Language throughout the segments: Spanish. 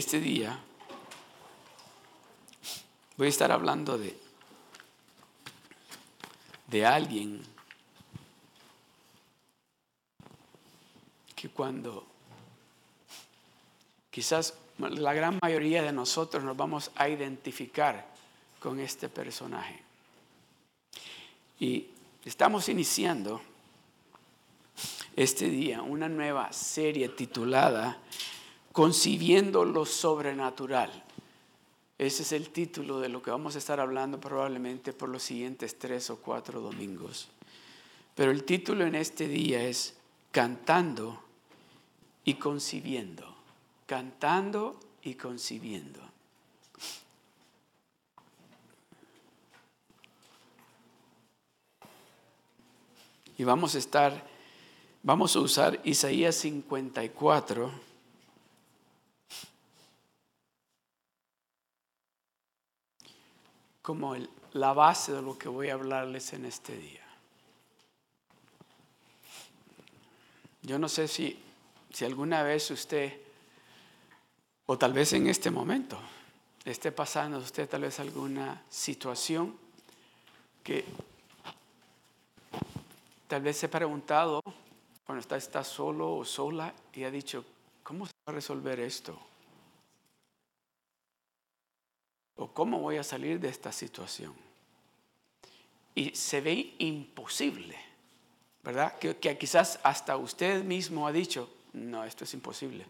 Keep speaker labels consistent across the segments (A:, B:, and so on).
A: este día voy a estar hablando de, de alguien que cuando quizás la gran mayoría de nosotros nos vamos a identificar con este personaje. Y estamos iniciando este día una nueva serie titulada Concibiendo lo Sobrenatural. Ese es el título de lo que vamos a estar hablando probablemente por los siguientes tres o cuatro domingos. Pero el título en este día es Cantando y concibiendo. Cantando y concibiendo. Y vamos a estar, vamos a usar Isaías 54. Como la base de lo que voy a hablarles en este día. Yo no sé si, si alguna vez usted, o tal vez en este momento, esté pasando usted tal vez alguna situación que Tal vez se ha preguntado cuando está, está solo o sola y ha dicho, ¿cómo se va a resolver esto? ¿O cómo voy a salir de esta situación? Y se ve imposible, ¿verdad? Que, que quizás hasta usted mismo ha dicho, no, esto es imposible.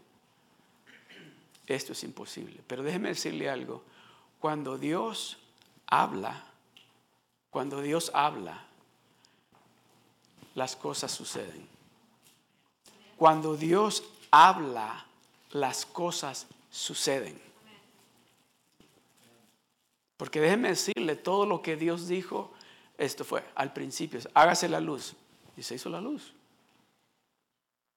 A: Esto es imposible. Pero déjeme decirle algo. Cuando Dios habla, cuando Dios habla, las cosas suceden. Cuando Dios habla, las cosas suceden. Porque déjeme decirle, todo lo que Dios dijo, esto fue al principio, hágase la luz. Y se hizo la luz.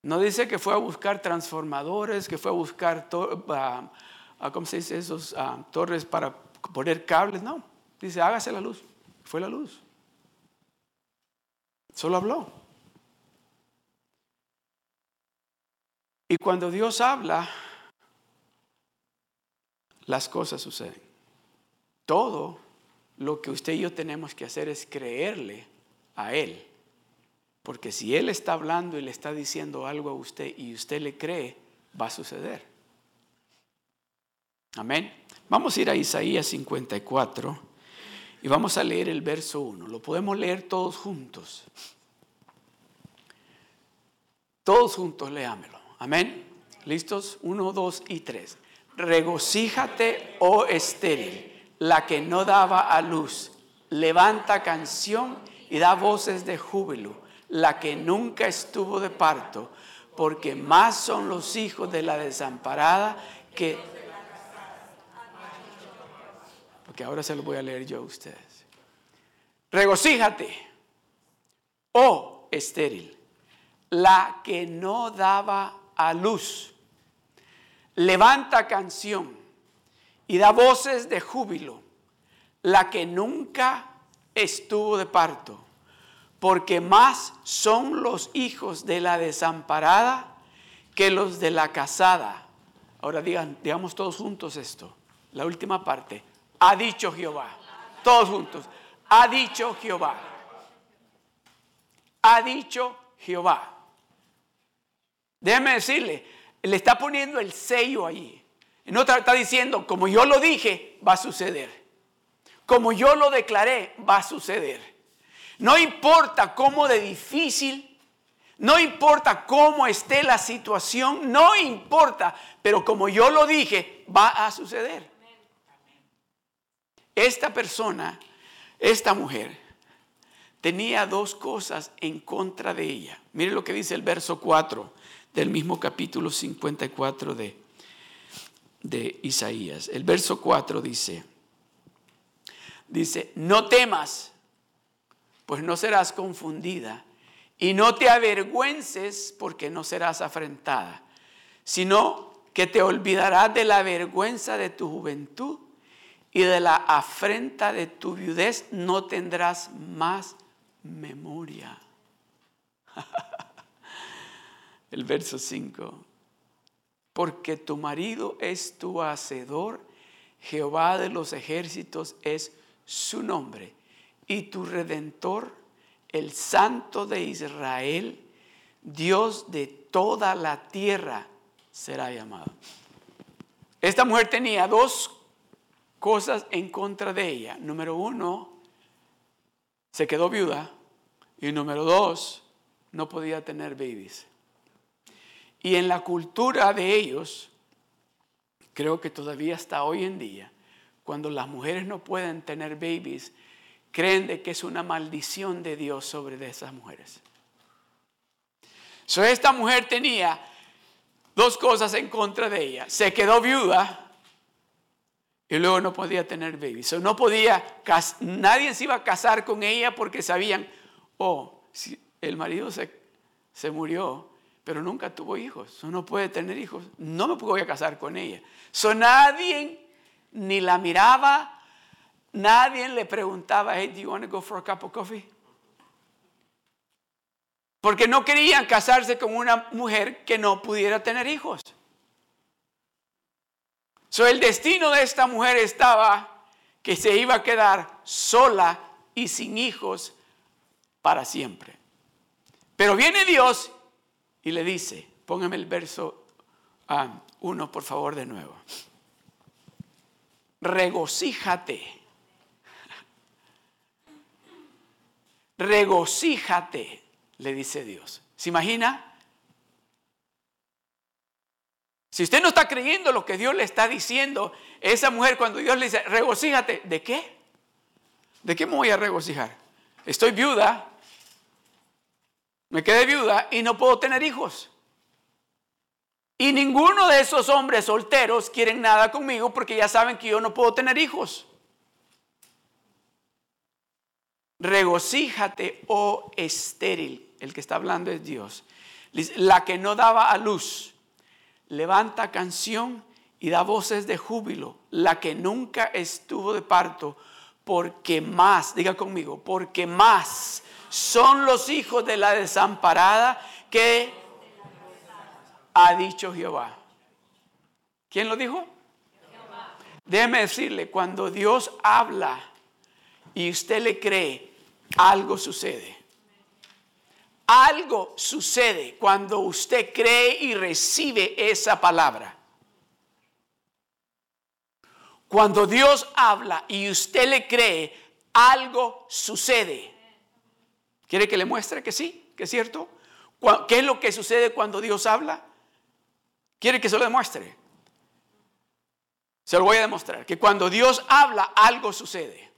A: No dice que fue a buscar transformadores, que fue a buscar, uh, ¿cómo se dice? Esos torres para poner cables. No, dice, hágase la luz. Fue la luz. Solo habló. Y cuando Dios habla, las cosas suceden. Todo lo que usted y yo tenemos que hacer es creerle a Él. Porque si Él está hablando y le está diciendo algo a usted y usted le cree, va a suceder. Amén. Vamos a ir a Isaías 54. Y vamos a leer el verso 1. Lo podemos leer todos juntos. Todos juntos leámelo. Amén. ¿Listos? Uno, dos y tres. Regocíjate, oh estéril, la que no daba a luz. Levanta canción y da voces de júbilo, la que nunca estuvo de parto, porque más son los hijos de la desamparada que porque ahora se lo voy a leer yo a ustedes. Regocíjate, oh estéril, la que no daba a luz. Levanta canción y da voces de júbilo, la que nunca estuvo de parto, porque más son los hijos de la desamparada que los de la casada. Ahora digan, digamos todos juntos esto, la última parte ha dicho Jehová. Todos juntos. Ha dicho Jehová. Ha dicho Jehová. Déjeme decirle, le está poniendo el sello ahí. En otra está diciendo, como yo lo dije, va a suceder. Como yo lo declaré, va a suceder. No importa cómo de difícil, no importa cómo esté la situación, no importa, pero como yo lo dije, va a suceder. Esta persona, esta mujer, tenía dos cosas en contra de ella. Mire lo que dice el verso 4 del mismo capítulo 54 de, de Isaías. El verso 4 dice, dice, no temas, pues no serás confundida, y no te avergüences, porque no serás afrentada, sino que te olvidarás de la vergüenza de tu juventud y de la afrenta de tu viudez no tendrás más memoria. El verso 5. Porque tu marido es tu hacedor, Jehová de los ejércitos es su nombre, y tu redentor, el Santo de Israel, Dios de toda la tierra, será llamado. Esta mujer tenía dos cosas en contra de ella. Número uno, se quedó viuda. Y número dos, no podía tener babies. Y en la cultura de ellos, creo que todavía hasta hoy en día, cuando las mujeres no pueden tener babies, creen de que es una maldición de Dios sobre de esas mujeres. So, esta mujer tenía dos cosas en contra de ella. Se quedó viuda y luego no podía tener babies. So, no podía, nadie se iba a casar con ella porque sabían, oh, si el marido se, se murió, pero nunca tuvo hijos, no puede tener hijos, no me voy a casar con ella. So, nadie ni la miraba, nadie le preguntaba, hey, do you want to go for a cup of coffee? Porque no querían casarse con una mujer que no pudiera tener hijos. So, el destino de esta mujer estaba que se iba a quedar sola y sin hijos para siempre. Pero viene Dios y le dice, póngame el verso 1 por favor de nuevo. Regocíjate. Regocíjate, le dice Dios. ¿Se imagina? Si usted no está creyendo lo que Dios le está diciendo, esa mujer cuando Dios le dice, regocíjate, ¿de qué? ¿De qué me voy a regocijar? Estoy viuda, me quedé viuda y no puedo tener hijos. Y ninguno de esos hombres solteros quieren nada conmigo porque ya saben que yo no puedo tener hijos. Regocíjate, oh estéril. El que está hablando es Dios. La que no daba a luz. Levanta canción y da voces de júbilo. La que nunca estuvo de parto. Porque más, diga conmigo, porque más son los hijos de la desamparada que ha dicho Jehová. ¿Quién lo dijo? Jehová. Déjeme decirle, cuando Dios habla y usted le cree, algo sucede. Algo sucede cuando usted cree y recibe esa palabra. Cuando Dios habla y usted le cree, algo sucede. ¿Quiere que le muestre que sí, que es cierto? ¿Qué es lo que sucede cuando Dios habla? ¿Quiere que se lo demuestre? Se lo voy a demostrar. Que cuando Dios habla, algo sucede.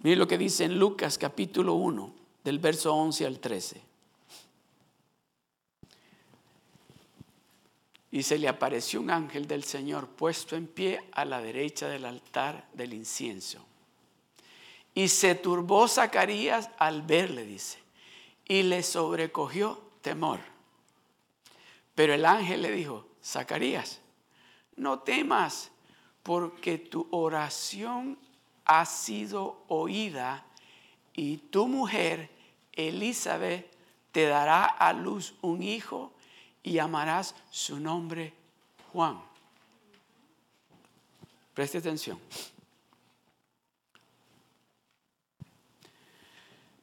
A: Mire lo que dice en Lucas capítulo 1, del verso 11 al 13. Y se le apareció un ángel del Señor puesto en pie a la derecha del altar del incienso. Y se turbó Zacarías al verle, dice, y le sobrecogió temor. Pero el ángel le dijo, Zacarías, no temas, porque tu oración ha sido oída y tu mujer, Elizabeth, te dará a luz un hijo y llamarás su nombre Juan. Preste atención.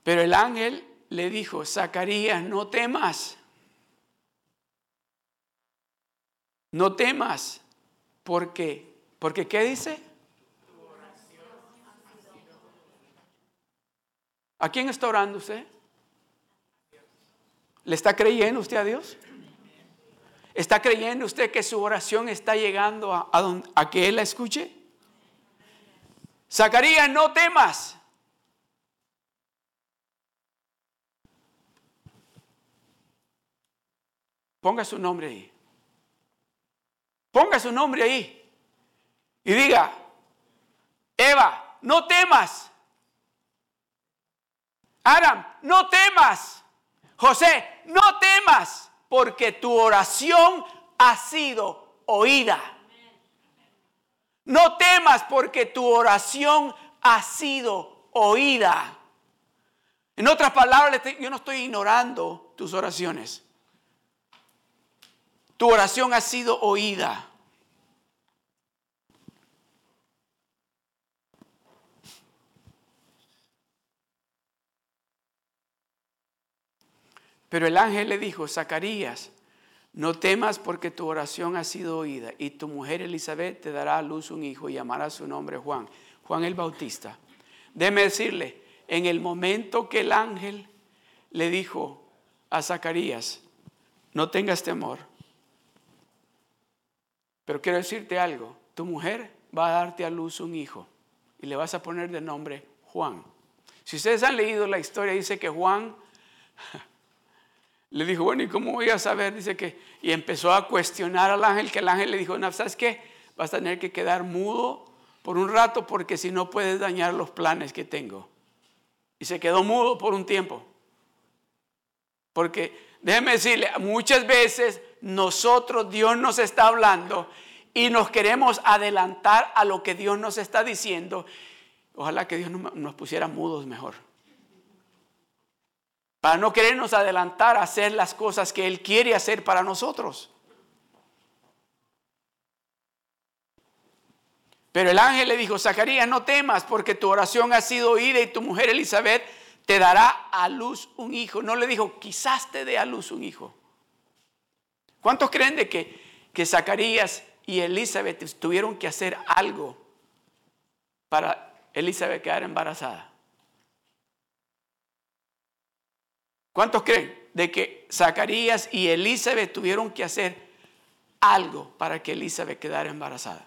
A: Pero el ángel le dijo, Zacarías, no temas. No temas. Porque, porque ¿qué dice? ¿A quién está orando usted? ¿Le está creyendo usted a Dios? ¿Está creyendo usted que su oración está llegando a, a, a que Él la escuche? Zacarías, no temas. Ponga su nombre ahí. Ponga su nombre ahí. Y diga, Eva, no temas. Adam, no temas. José, no temas, porque tu oración ha sido oída. No temas porque tu oración ha sido oída. En otras palabras, yo no estoy ignorando tus oraciones. Tu oración ha sido oída. Pero el ángel le dijo, Zacarías, no temas porque tu oración ha sido oída y tu mujer Elizabeth te dará a luz un hijo y llamará su nombre Juan, Juan el Bautista. Déjeme decirle, en el momento que el ángel le dijo a Zacarías, no tengas temor, pero quiero decirte algo, tu mujer va a darte a luz un hijo y le vas a poner de nombre Juan. Si ustedes han leído la historia, dice que Juan le dijo, bueno, ¿y cómo voy a saber? Dice que, y empezó a cuestionar al ángel, que el ángel le dijo, no, ¿sabes qué? Vas a tener que quedar mudo por un rato porque si no puedes dañar los planes que tengo. Y se quedó mudo por un tiempo. Porque déjeme decirle, muchas veces nosotros, Dios nos está hablando y nos queremos adelantar a lo que Dios nos está diciendo. Ojalá que Dios nos pusiera mudos mejor para no querernos adelantar a hacer las cosas que Él quiere hacer para nosotros. Pero el ángel le dijo, Zacarías, no temas porque tu oración ha sido oída y tu mujer Elizabeth te dará a luz un hijo. No le dijo, quizás te dé a luz un hijo. ¿Cuántos creen de que, que Zacarías y Elizabeth tuvieron que hacer algo para Elizabeth quedar embarazada? ¿Cuántos creen de que Zacarías y Elizabeth tuvieron que hacer algo para que Elizabeth quedara embarazada?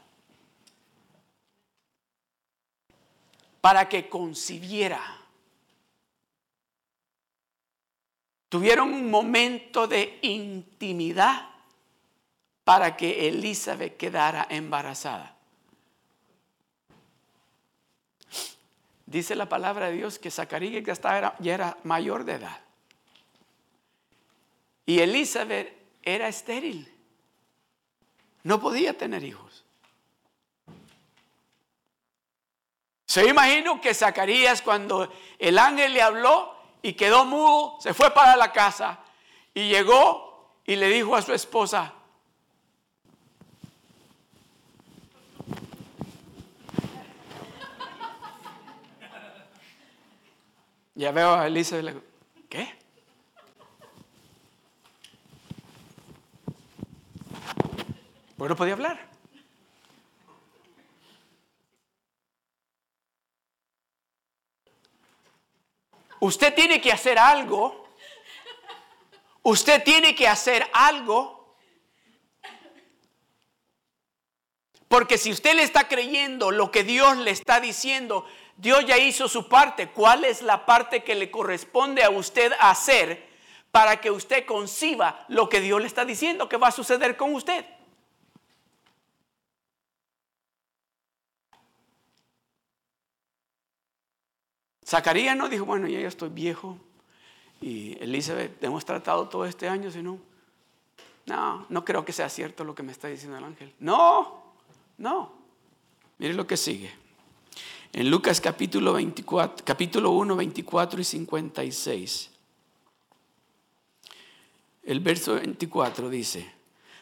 A: Para que concibiera. Tuvieron un momento de intimidad para que Elizabeth quedara embarazada. Dice la palabra de Dios que Zacarías ya, ya era mayor de edad. Y Elizabeth era estéril. No podía tener hijos. Se imagino que Zacarías cuando el ángel le habló y quedó mudo, se fue para la casa y llegó y le dijo a su esposa, ya veo a Elizabeth, ¿qué? Porque no podía hablar. Usted tiene que hacer algo. Usted tiene que hacer algo. Porque si usted le está creyendo lo que Dios le está diciendo, Dios ya hizo su parte. ¿Cuál es la parte que le corresponde a usted hacer para que usted conciba lo que Dios le está diciendo que va a suceder con usted? Zacarías no dijo, bueno, ya estoy viejo y Elizabeth, hemos tratado todo este año, sino, no, no creo que sea cierto lo que me está diciendo el ángel. No, no. Mire lo que sigue. En Lucas capítulo 24, capítulo 1, 24 y 56. El verso 24 dice,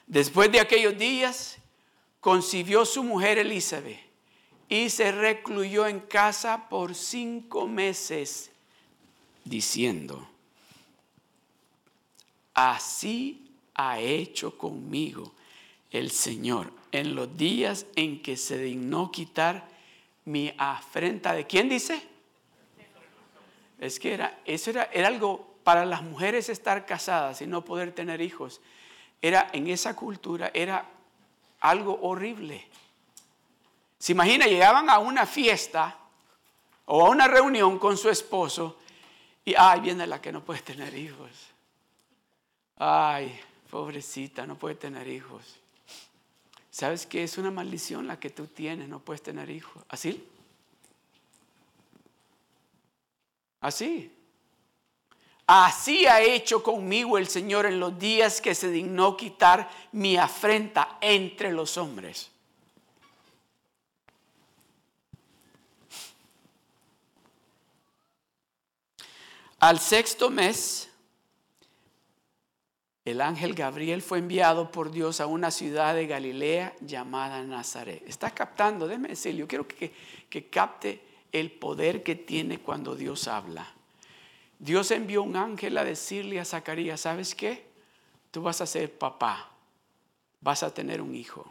A: después de aquellos días concibió su mujer Elizabeth y se recluyó en casa por cinco meses diciendo, así ha hecho conmigo el Señor en los días en que se dignó quitar mi afrenta. ¿De quién dice? Es que era, eso era, era algo para las mujeres estar casadas y no poder tener hijos. Era en esa cultura, era algo horrible. Se imagina, llegaban a una fiesta o a una reunión con su esposo y, ay, viene la que no puede tener hijos. Ay, pobrecita, no puede tener hijos. ¿Sabes que es una maldición la que tú tienes? No puedes tener hijos. ¿Así? Así. Así ha hecho conmigo el Señor en los días que se dignó quitar mi afrenta entre los hombres. Al sexto mes, el ángel Gabriel fue enviado por Dios a una ciudad de Galilea llamada Nazaret. ¿Está captando? Déjeme decirle, yo quiero que, que capte el poder que tiene cuando Dios habla. Dios envió un ángel a decirle a Zacarías, ¿sabes qué? Tú vas a ser papá, vas a tener un hijo.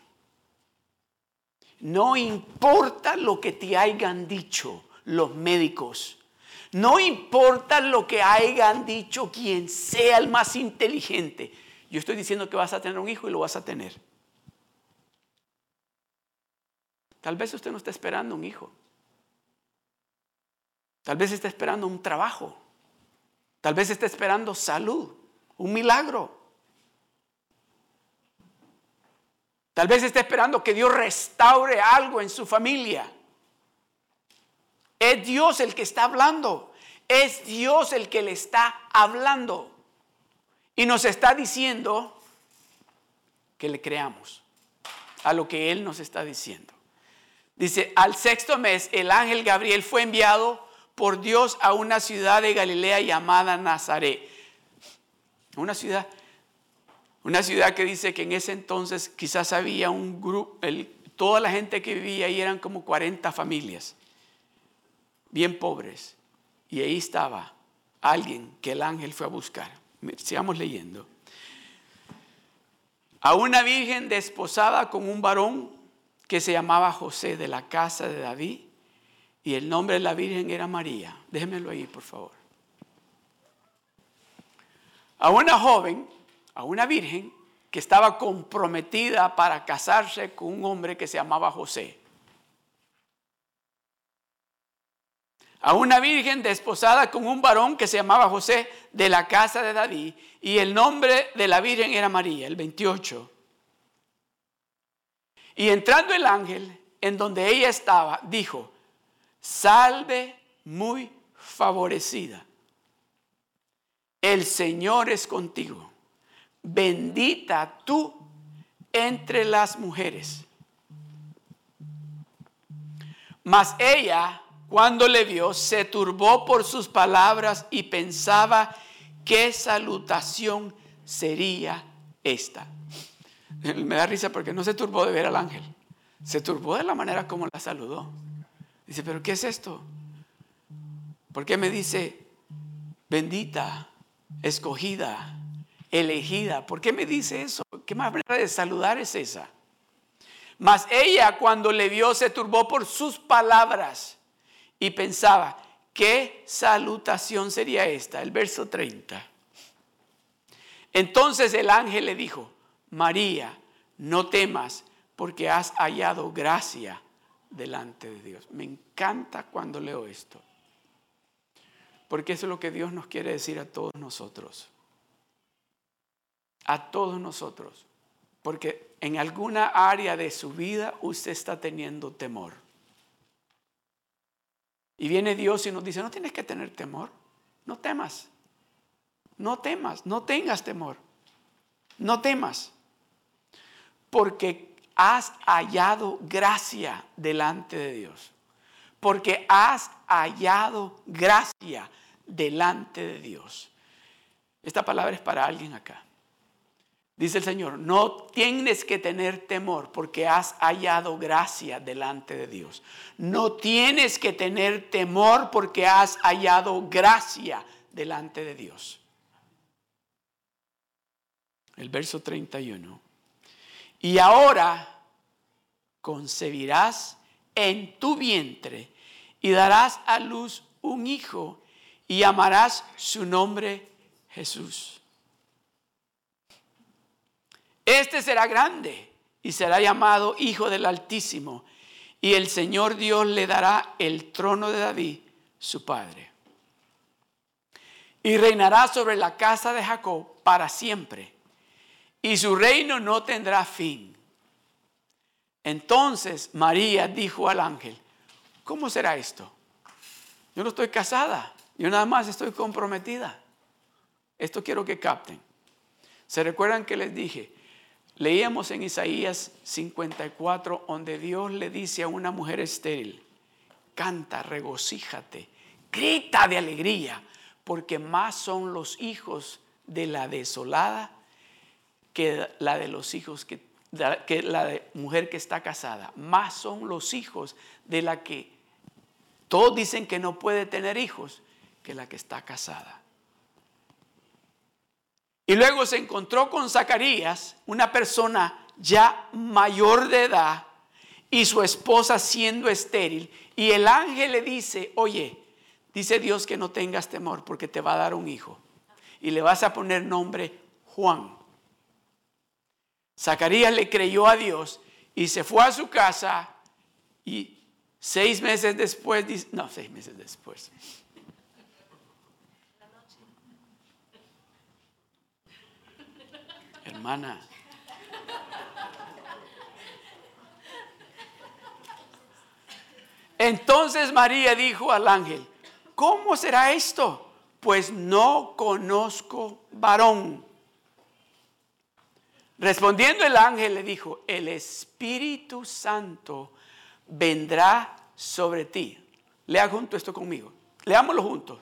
A: No importa lo que te hayan dicho los médicos, no importa lo que hayan dicho quien sea el más inteligente. Yo estoy diciendo que vas a tener un hijo y lo vas a tener. Tal vez usted no está esperando un hijo. Tal vez está esperando un trabajo. Tal vez está esperando salud, un milagro. Tal vez está esperando que Dios restaure algo en su familia. Es Dios el que está hablando. Es Dios el que le está hablando. Y nos está diciendo que le creamos a lo que Él nos está diciendo. Dice, al sexto mes el ángel Gabriel fue enviado por Dios a una ciudad de Galilea llamada Nazaret. Una ciudad, una ciudad que dice que en ese entonces quizás había un grupo, toda la gente que vivía ahí eran como 40 familias bien pobres. Y ahí estaba alguien que el ángel fue a buscar. Sigamos leyendo. A una virgen desposada con un varón que se llamaba José de la casa de David. Y el nombre de la virgen era María. Déjenmelo ahí, por favor. A una joven, a una virgen que estaba comprometida para casarse con un hombre que se llamaba José. A una virgen desposada con un varón que se llamaba José de la casa de David y el nombre de la virgen era María, el 28. Y entrando el ángel en donde ella estaba, dijo, salve muy favorecida, el Señor es contigo, bendita tú entre las mujeres. Mas ella cuando le vio, se turbó por sus palabras y pensaba qué salutación sería esta. Me da risa porque no se turbó de ver al ángel, se turbó de la manera como la saludó. Dice, pero ¿qué es esto? ¿Por qué me dice bendita, escogida, elegida? ¿Por qué me dice eso? ¿Qué manera de saludar es esa? Mas ella cuando le vio se turbó por sus palabras y pensaba, ¿qué salutación sería esta? El verso 30. Entonces el ángel le dijo, María, no temas porque has hallado gracia delante de Dios. Me encanta cuando leo esto. Porque eso es lo que Dios nos quiere decir a todos nosotros. A todos nosotros. Porque en alguna área de su vida usted está teniendo temor. Y viene Dios y nos dice, no tienes que tener temor, no temas, no temas, no tengas temor, no temas, porque has hallado gracia delante de Dios, porque has hallado gracia delante de Dios. Esta palabra es para alguien acá. Dice el Señor, no tienes que tener temor porque has hallado gracia delante de Dios. No tienes que tener temor porque has hallado gracia delante de Dios. El verso 31. Y ahora concebirás en tu vientre y darás a luz un hijo y llamarás su nombre Jesús. Este será grande y será llamado Hijo del Altísimo. Y el Señor Dios le dará el trono de David, su padre. Y reinará sobre la casa de Jacob para siempre. Y su reino no tendrá fin. Entonces María dijo al ángel, ¿cómo será esto? Yo no estoy casada, yo nada más estoy comprometida. Esto quiero que capten. ¿Se recuerdan que les dije? Leíamos en Isaías 54, donde Dios le dice a una mujer estéril, canta, regocíjate, grita de alegría, porque más son los hijos de la desolada que la de los hijos que, la de mujer que está casada. Más son los hijos de la que todos dicen que no puede tener hijos que la que está casada. Y luego se encontró con Zacarías, una persona ya mayor de edad, y su esposa siendo estéril. Y el ángel le dice, oye, dice Dios que no tengas temor porque te va a dar un hijo. Y le vas a poner nombre Juan. Zacarías le creyó a Dios y se fue a su casa y seis meses después, no, seis meses después. Hermana, Entonces María dijo al ángel, ¿cómo será esto? Pues no conozco varón. Respondiendo el ángel le dijo, el Espíritu Santo vendrá sobre ti. Lea junto esto conmigo. Leámoslo juntos.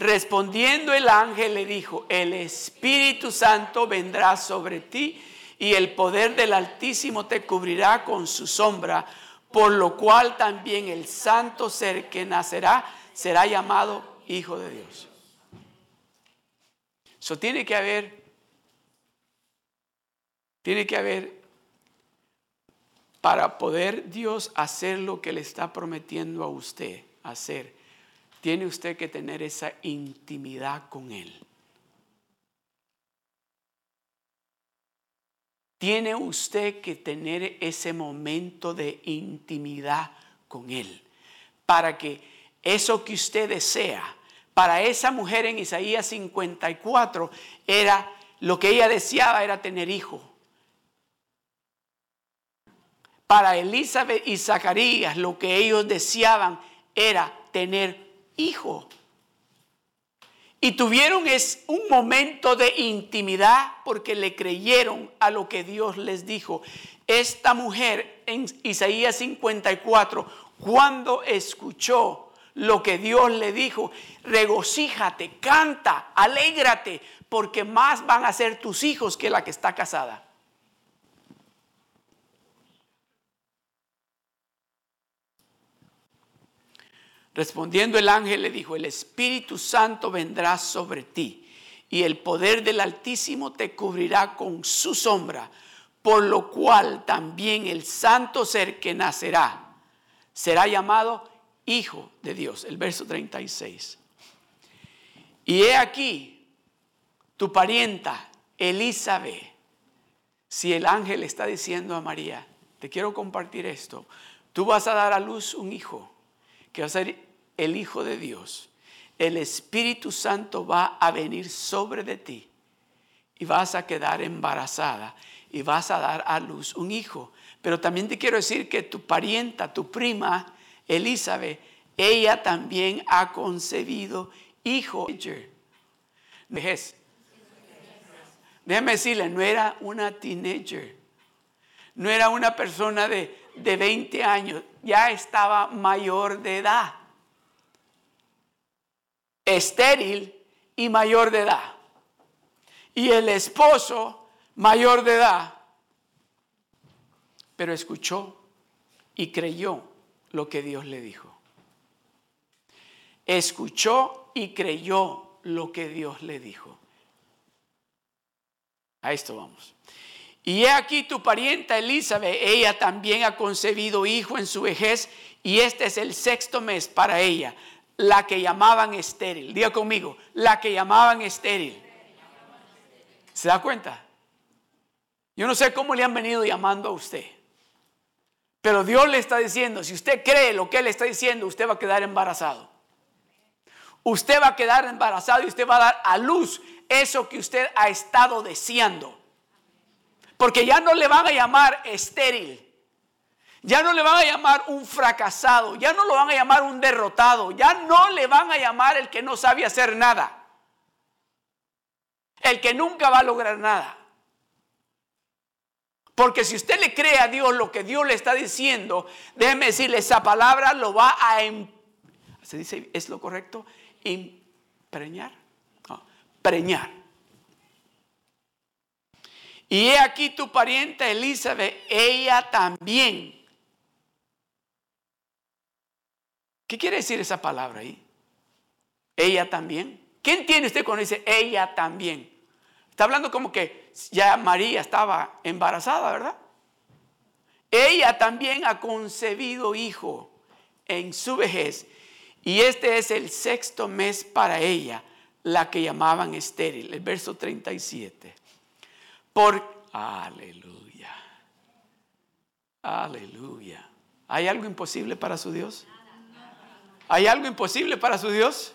A: Respondiendo el ángel le dijo, el Espíritu Santo vendrá sobre ti y el poder del Altísimo te cubrirá con su sombra por lo cual también el santo ser que nacerá será llamado Hijo de Dios. Eso tiene que haber, tiene que haber, para poder Dios hacer lo que le está prometiendo a usted hacer, tiene usted que tener esa intimidad con Él. tiene usted que tener ese momento de intimidad con Él. Para que eso que usted desea, para esa mujer en Isaías 54, era lo que ella deseaba era tener hijo. Para Elizabeth y Zacarías lo que ellos deseaban era tener hijo. Y tuvieron es un momento de intimidad porque le creyeron a lo que Dios les dijo. Esta mujer en Isaías 54, cuando escuchó lo que Dios le dijo, regocíjate, canta, alégrate, porque más van a ser tus hijos que la que está casada. Respondiendo el ángel le dijo, el Espíritu Santo vendrá sobre ti y el poder del Altísimo te cubrirá con su sombra, por lo cual también el santo ser que nacerá será llamado Hijo de Dios. El verso 36. Y he aquí tu parienta Elizabeth. Si el ángel está diciendo a María, te quiero compartir esto, tú vas a dar a luz un hijo que va a ser el Hijo de Dios, el Espíritu Santo va a venir sobre de ti y vas a quedar embarazada y vas a dar a luz un hijo. Pero también te quiero decir que tu parienta, tu prima, Elizabeth, ella también ha concebido hijo. Vejez. Déjame decirle, no era una teenager, no era una persona de, de 20 años, ya estaba mayor de edad, estéril y mayor de edad. Y el esposo mayor de edad, pero escuchó y creyó lo que Dios le dijo. Escuchó y creyó lo que Dios le dijo. A esto vamos. Y he aquí tu parienta Elizabeth, ella también ha concebido hijo en su vejez y este es el sexto mes para ella, la que llamaban estéril. Diga conmigo, la que llamaban estéril. ¿Se da cuenta? Yo no sé cómo le han venido llamando a usted. Pero Dios le está diciendo, si usted cree lo que Él está diciendo, usted va a quedar embarazado. Usted va a quedar embarazado y usted va a dar a luz eso que usted ha estado deseando. Porque ya no le van a llamar estéril. Ya no le van a llamar un fracasado. Ya no lo van a llamar un derrotado. Ya no le van a llamar el que no sabe hacer nada. El que nunca va a lograr nada. Porque si usted le cree a Dios lo que Dios le está diciendo, déjeme decirle, esa palabra lo va a... Em, ¿Se dice, es lo correcto? Impreñar. preñar. Y he aquí tu pariente Elizabeth, ella también. ¿Qué quiere decir esa palabra ahí? Ella también. ¿Qué entiende usted cuando dice ella también? Está hablando como que ya María estaba embarazada, ¿verdad? Ella también ha concebido hijo en su vejez y este es el sexto mes para ella, la que llamaban estéril, el verso 37. Por, aleluya, aleluya. ¿Hay algo imposible para su Dios? ¿Hay algo imposible para su Dios?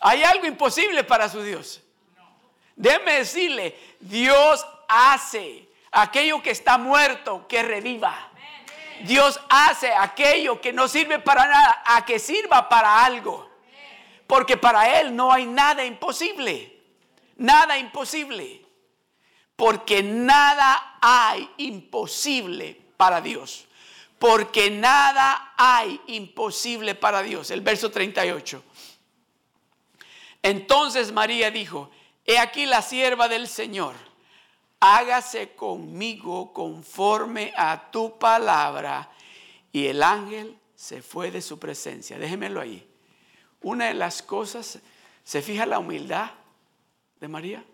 A: ¿Hay algo imposible para su Dios? Déjeme decirle, Dios hace aquello que está muerto que reviva. Dios hace aquello que no sirve para nada a que sirva para algo. Porque para Él no hay nada imposible. Nada imposible. Porque nada hay imposible para Dios. Porque nada hay imposible para Dios. El verso 38. Entonces María dijo, he aquí la sierva del Señor hágase conmigo conforme a tu palabra. Y el ángel se fue de su presencia. Déjemelo ahí. Una de las cosas, ¿se fija la humildad de María?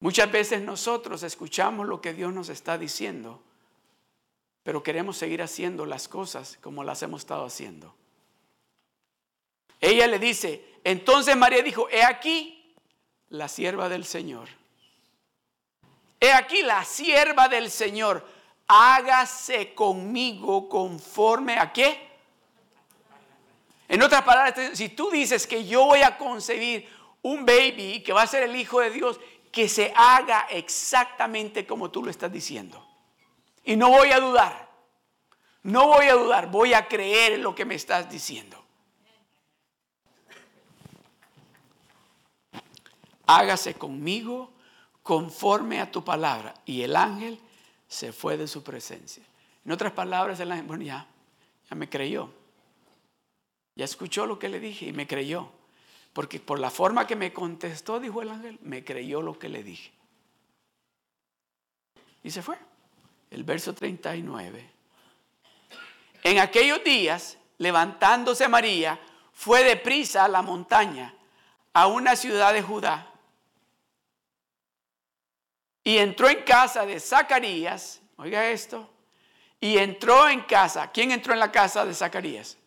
A: Muchas veces nosotros escuchamos lo que Dios nos está diciendo, pero queremos seguir haciendo las cosas como las hemos estado haciendo. Ella le dice, entonces María dijo, he aquí la sierva del Señor. He aquí la sierva del Señor. Hágase conmigo conforme a qué? En otras palabras, si tú dices que yo voy a concebir un baby que va a ser el Hijo de Dios, que se haga exactamente como tú lo estás diciendo. Y no voy a dudar. No voy a dudar, voy a creer en lo que me estás diciendo. hágase conmigo conforme a tu palabra. Y el ángel se fue de su presencia. En otras palabras, el ángel, bueno, ya, ya me creyó. Ya escuchó lo que le dije y me creyó. Porque por la forma que me contestó, dijo el ángel, me creyó lo que le dije. Y se fue. El verso 39. En aquellos días, levantándose María, fue deprisa a la montaña, a una ciudad de Judá y entró en casa de Zacarías, oiga esto, y entró en casa. ¿Quién entró en la casa de Zacarías?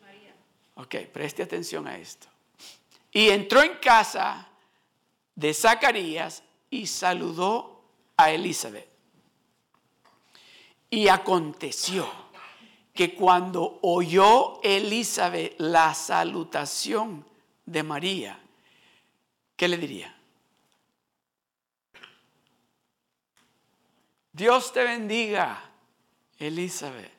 A: María. Ok, preste atención a esto. Y entró en casa de Zacarías y saludó a Elizabeth. Y aconteció que cuando oyó Elizabeth la salutación de María, ¿qué le diría? Dios te bendiga, Elizabeth.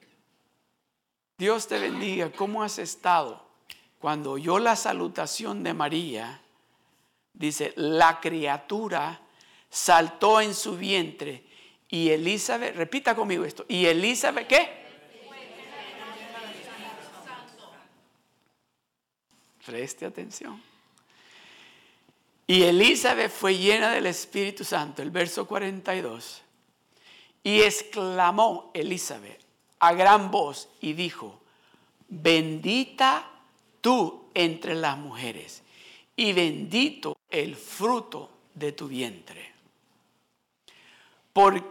A: Dios te bendiga. ¿Cómo has estado? Cuando oyó la salutación de María, dice, la criatura saltó en su vientre y Elizabeth, repita conmigo esto, y Elizabeth, ¿qué? Preste atención. Y Elizabeth fue llena del Espíritu Santo, el verso 42. Y exclamó Elizabeth a gran voz y dijo, bendita tú entre las mujeres y bendito el fruto de tu vientre. ¿Por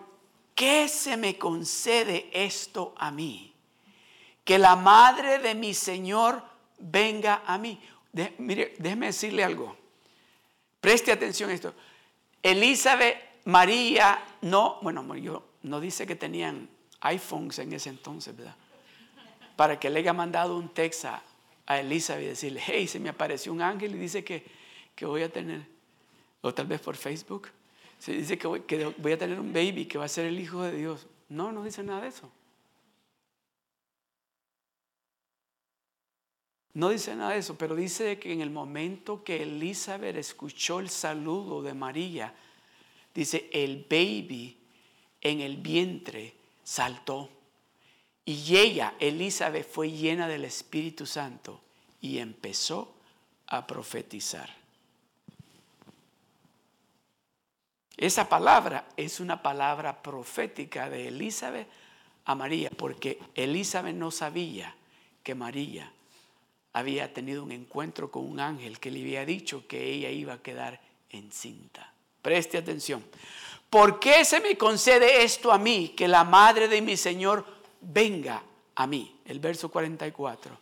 A: qué se me concede esto a mí? Que la madre de mi Señor venga a mí. mire, déjeme decirle algo. Preste atención a esto. Elizabeth, María, no, bueno, yo no dice que tenían iPhones en ese entonces, ¿verdad? Para que le haya mandado un texto a, Elizabeth y decirle, hey, se me apareció un ángel y dice que, voy a tener, o tal vez por Facebook, se dice que voy, que voy a tener un baby que va a ser el hijo de Dios. No, no dice nada de eso. No dice nada de eso, pero dice que en el momento que Elizabeth escuchó el saludo de María, dice, el baby en el vientre saltó. Y ella, Elizabeth, fue llena del Espíritu Santo y empezó a profetizar. Esa palabra es una palabra profética de Elizabeth a María, porque Elizabeth no sabía que María había tenido un encuentro con un ángel que le había dicho que ella iba a quedar encinta. Preste atención. ¿Por qué se me concede esto a mí, que la madre de mi Señor venga a mí? El verso 44.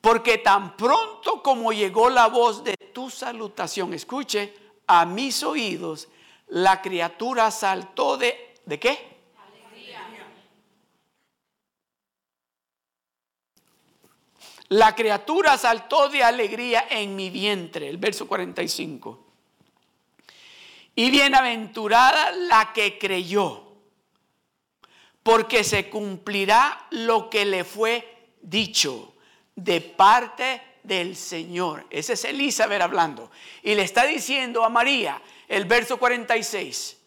A: Porque tan pronto como llegó la voz de tu salutación, escuche, a mis oídos, la criatura saltó de... ¿De qué? Alegría. La criatura saltó de alegría en mi vientre, el verso 45. Y bienaventurada la que creyó, porque se cumplirá lo que le fue dicho de parte del Señor. Ese es Elizabeth hablando. Y le está diciendo a María, el verso 46.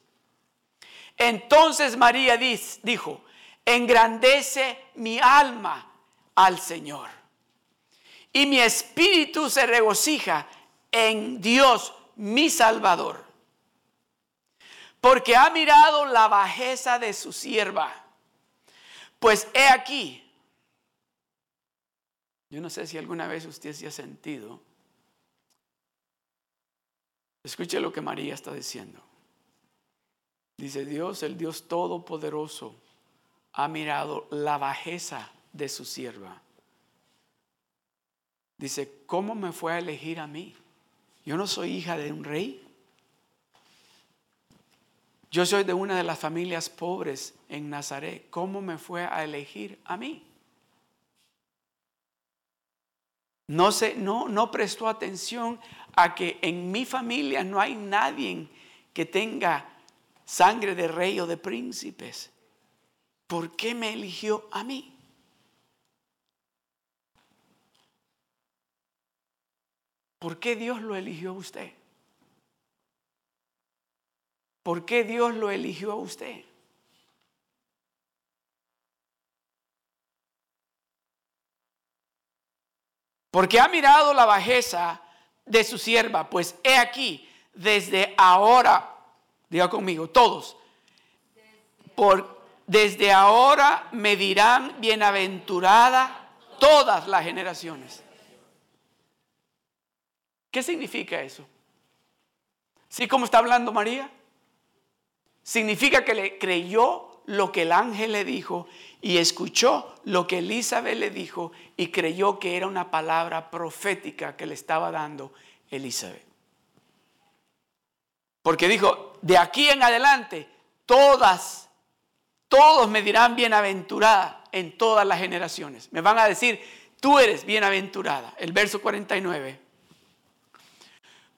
A: Entonces María dijo, engrandece mi alma al Señor. Y mi espíritu se regocija en Dios, mi Salvador porque ha mirado la bajeza de su sierva. Pues he aquí, yo no sé si alguna vez usted se ha sentido, escuche lo que María está diciendo. Dice Dios, el Dios Todopoderoso, ha mirado la bajeza de su sierva. Dice, ¿cómo me fue a elegir a mí? Yo no soy hija de un rey. Yo soy de una de las familias pobres en Nazaret. ¿Cómo me fue a elegir a mí? No, se, no, no prestó atención a que en mi familia no hay nadie que tenga sangre de rey o de príncipes. ¿Por qué me eligió a mí? ¿Por qué Dios lo eligió a usted? ¿Por qué Dios lo eligió a usted? Porque ha mirado la bajeza de su sierva, pues he aquí, desde ahora, diga conmigo, todos, por, desde ahora me dirán bienaventurada todas las generaciones. ¿Qué significa eso? ¿Sí como está hablando María? Significa que le creyó lo que el ángel le dijo y escuchó lo que Elizabeth le dijo y creyó que era una palabra profética que le estaba dando Elizabeth. Porque dijo, de aquí en adelante, todas, todos me dirán bienaventurada en todas las generaciones. Me van a decir, tú eres bienaventurada. El verso 49.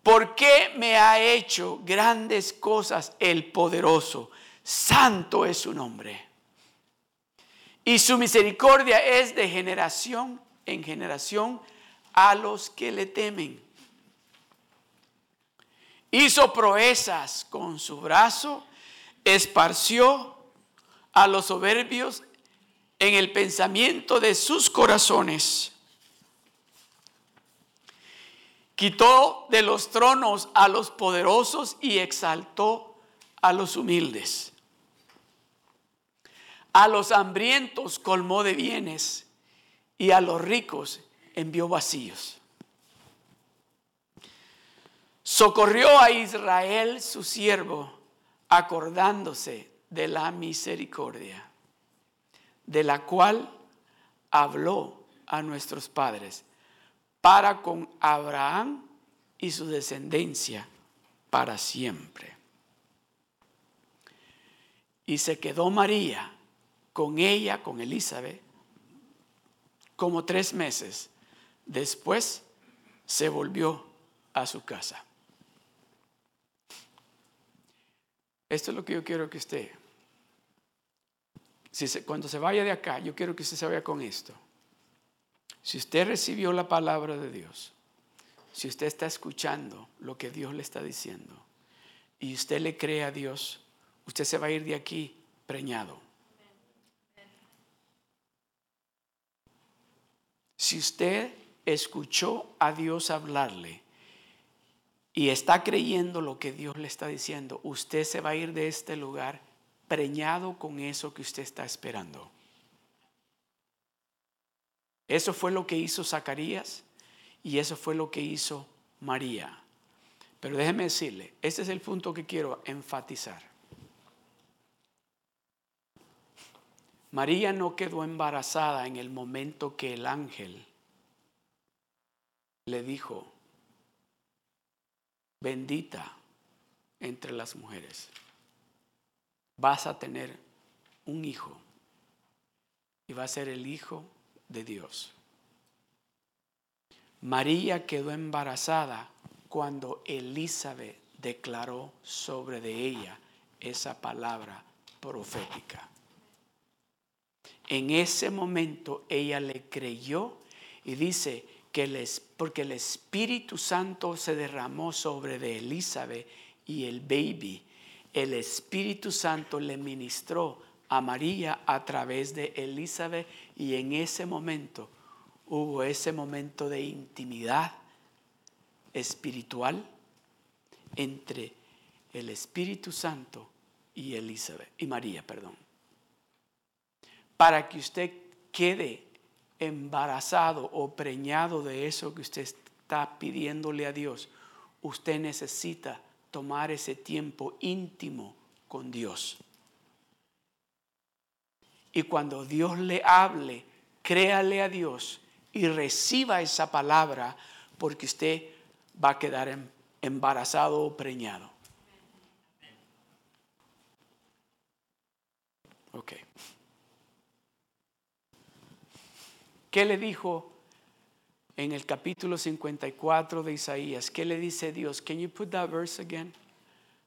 A: ¿Por qué me ha hecho grandes cosas el poderoso? Santo es su nombre. Y su misericordia es de generación en generación a los que le temen. Hizo proezas con su brazo, esparció a los soberbios en el pensamiento de sus corazones. Quitó de los tronos a los poderosos y exaltó a los humildes. A los hambrientos colmó de bienes y a los ricos envió vacíos. Socorrió a Israel su siervo, acordándose de la misericordia, de la cual habló a nuestros padres para con Abraham y su descendencia para siempre. Y se quedó María con ella, con Elizabeth, como tres meses. Después se volvió a su casa. Esto es lo que yo quiero que usted, si cuando se vaya de acá, yo quiero que usted se vaya con esto. Si usted recibió la palabra de Dios, si usted está escuchando lo que Dios le está diciendo y usted le cree a Dios, usted se va a ir de aquí preñado. Si usted escuchó a Dios hablarle y está creyendo lo que Dios le está diciendo, usted se va a ir de este lugar preñado con eso que usted está esperando. Eso fue lo que hizo Zacarías y eso fue lo que hizo María. Pero déjeme decirle, este es el punto que quiero enfatizar. María no quedó embarazada en el momento que el ángel le dijo, bendita entre las mujeres, vas a tener un hijo y va a ser el hijo de Dios. María quedó embarazada cuando Elizabeth declaró sobre de ella esa palabra profética. En ese momento ella le creyó y dice que les, porque el Espíritu Santo se derramó sobre de Elizabeth y el baby, el Espíritu Santo le ministró a María a través de Elizabeth y en ese momento hubo ese momento de intimidad espiritual entre el Espíritu Santo y Elizabeth y María, perdón. Para que usted quede embarazado o preñado de eso que usted está pidiéndole a Dios, usted necesita tomar ese tiempo íntimo con Dios. Y cuando Dios le hable, créale a Dios y reciba esa palabra porque usted va a quedar em, embarazado o preñado. Ok. ¿Qué le dijo en el capítulo 54 de Isaías? ¿Qué le dice Dios? Can you put that verse again?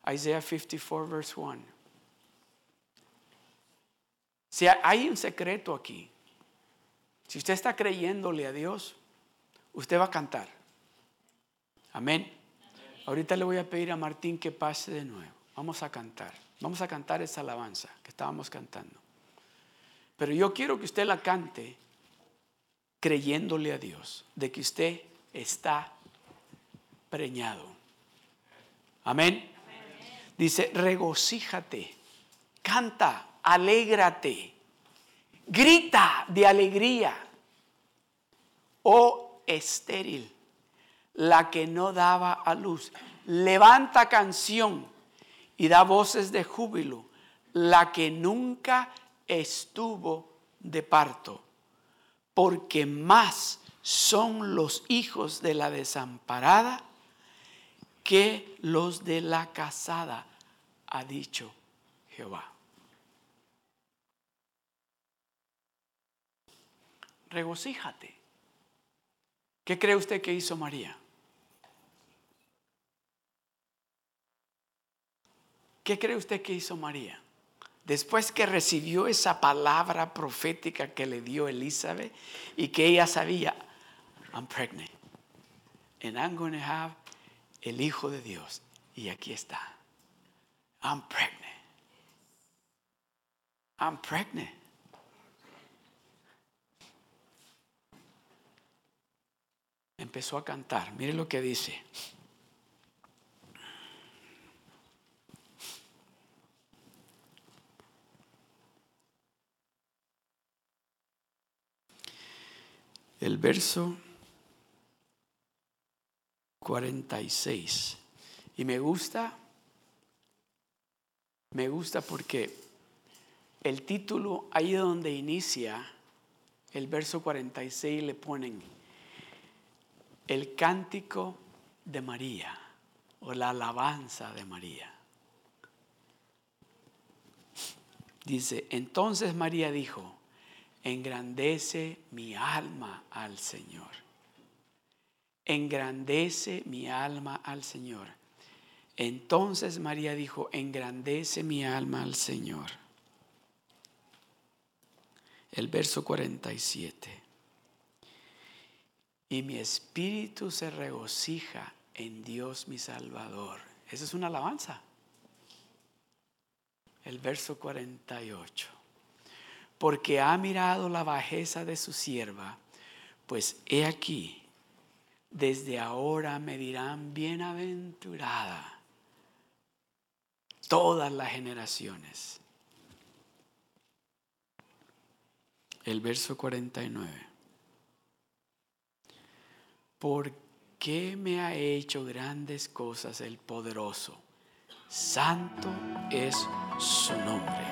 A: Isaiah 54 verse 1. Si hay un secreto aquí, si usted está creyéndole a Dios, usted va a cantar. Amén. Ahorita le voy a pedir a Martín que pase de nuevo. Vamos a cantar. Vamos a cantar esa alabanza que estábamos cantando. Pero yo quiero que usted la cante creyéndole a Dios de que usted está preñado. Amén. Dice, regocíjate, canta, alégrate, grita de alegría. Oh estéril, la que no daba a luz, levanta canción y da voces de júbilo, la que nunca estuvo de parto porque más son los hijos de la desamparada que los de la casada, ha dicho Jehová. Regocíjate. ¿Qué cree usted que hizo María? ¿Qué cree usted que hizo María? después que recibió esa palabra profética que le dio Elizabeth y que ella sabía, I'm pregnant. And I'm going to have el Hijo de Dios. Y aquí está. I'm pregnant. I'm pregnant. Empezó a cantar. Mire lo que dice. el verso 46. Y me gusta, me gusta porque el título, ahí donde inicia el verso 46, le ponen el cántico de María o la alabanza de María. Dice, entonces María dijo, engrandece mi alma al Señor. Engrandece mi alma al Señor. Entonces María dijo, engrandece mi alma al Señor. El verso 47. Y mi espíritu se regocija en Dios mi Salvador. Esa es una alabanza. El verso 48 porque ha mirado la bajeza de su sierva, pues he aquí, desde ahora me dirán bienaventurada todas las generaciones. El verso 49. ¿Por qué me ha hecho grandes cosas el poderoso? Santo es su nombre.